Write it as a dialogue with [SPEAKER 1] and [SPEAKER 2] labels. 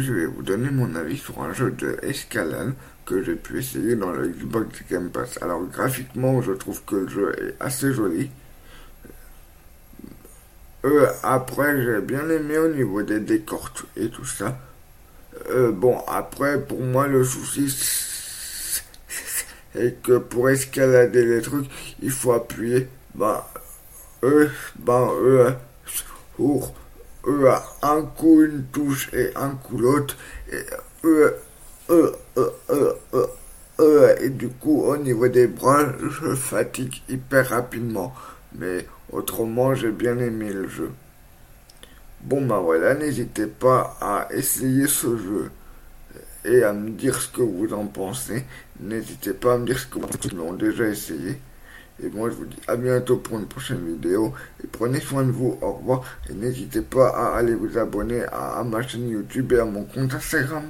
[SPEAKER 1] je vais vous donner mon avis sur un jeu de escalade que j'ai pu essayer dans le Xbox Game Pass. Alors, graphiquement, je trouve que le jeu est assez joli. Euh, après, j'ai bien aimé au niveau des décors et tout ça. Euh, bon, après, pour moi, le souci, c'est que pour escalader les trucs, il faut appuyer, eux, bah, eux, pour un coup une touche et un coup l'autre, et du coup, au niveau des bras, je fatigue hyper rapidement. Mais autrement, j'ai bien aimé le jeu. Bon bah voilà, n'hésitez pas à essayer ce jeu et à me dire ce que vous en pensez. N'hésitez pas à me dire ce que vous l'ont déjà essayé. Et moi je vous dis à bientôt pour une prochaine vidéo. Et prenez soin de vous, au revoir. Et n'hésitez pas à aller vous abonner à ma chaîne YouTube et à mon compte Instagram.